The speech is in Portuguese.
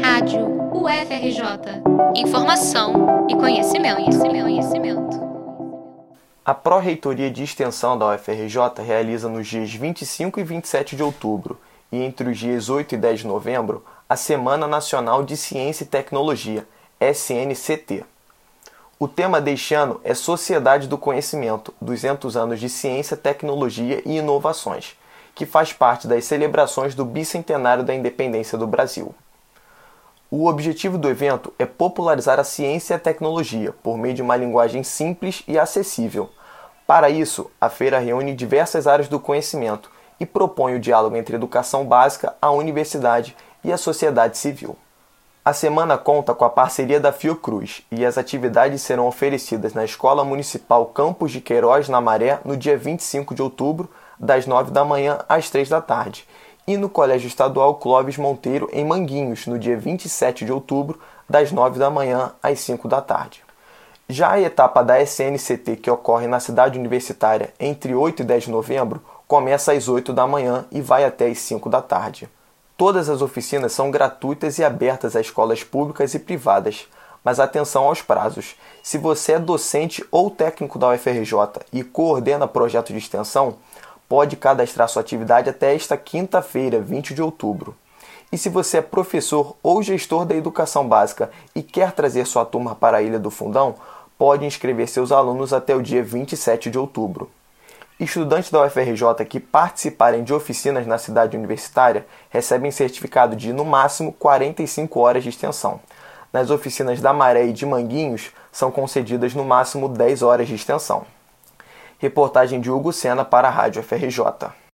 Rádio UFRJ. Informação e conhecimento, conhecimento, conhecimento. A Pró-Reitoria de Extensão da UFRJ realiza nos dias 25 e 27 de outubro e entre os dias 8 e 10 de novembro a Semana Nacional de Ciência e Tecnologia, SNCT. O tema deste ano é Sociedade do Conhecimento, 200 anos de ciência, tecnologia e inovações, que faz parte das celebrações do bicentenário da independência do Brasil. O objetivo do evento é popularizar a ciência e a tecnologia por meio de uma linguagem simples e acessível. Para isso, a feira reúne diversas áreas do conhecimento e propõe o diálogo entre a educação básica, a universidade e a sociedade civil. A semana conta com a parceria da Fiocruz e as atividades serão oferecidas na Escola Municipal Campos de Queiroz, na Maré, no dia 25 de outubro, das 9 da manhã às 3 da tarde, e no Colégio Estadual Clóvis Monteiro, em Manguinhos, no dia 27 de outubro, das 9 da manhã às 5 da tarde. Já a etapa da SNCT, que ocorre na cidade universitária entre 8 e 10 de novembro, começa às 8 da manhã e vai até às 5 da tarde. Todas as oficinas são gratuitas e abertas a escolas públicas e privadas, mas atenção aos prazos. Se você é docente ou técnico da UFRJ e coordena projeto de extensão, pode cadastrar sua atividade até esta quinta-feira, 20 de outubro. E se você é professor ou gestor da educação básica e quer trazer sua turma para a Ilha do Fundão, pode inscrever seus alunos até o dia 27 de outubro. Estudantes da UFRJ que participarem de oficinas na cidade universitária recebem certificado de, no máximo, 45 horas de extensão. Nas oficinas da Maré e de Manguinhos, são concedidas no máximo 10 horas de extensão. Reportagem de Hugo Sena para a Rádio FRJ.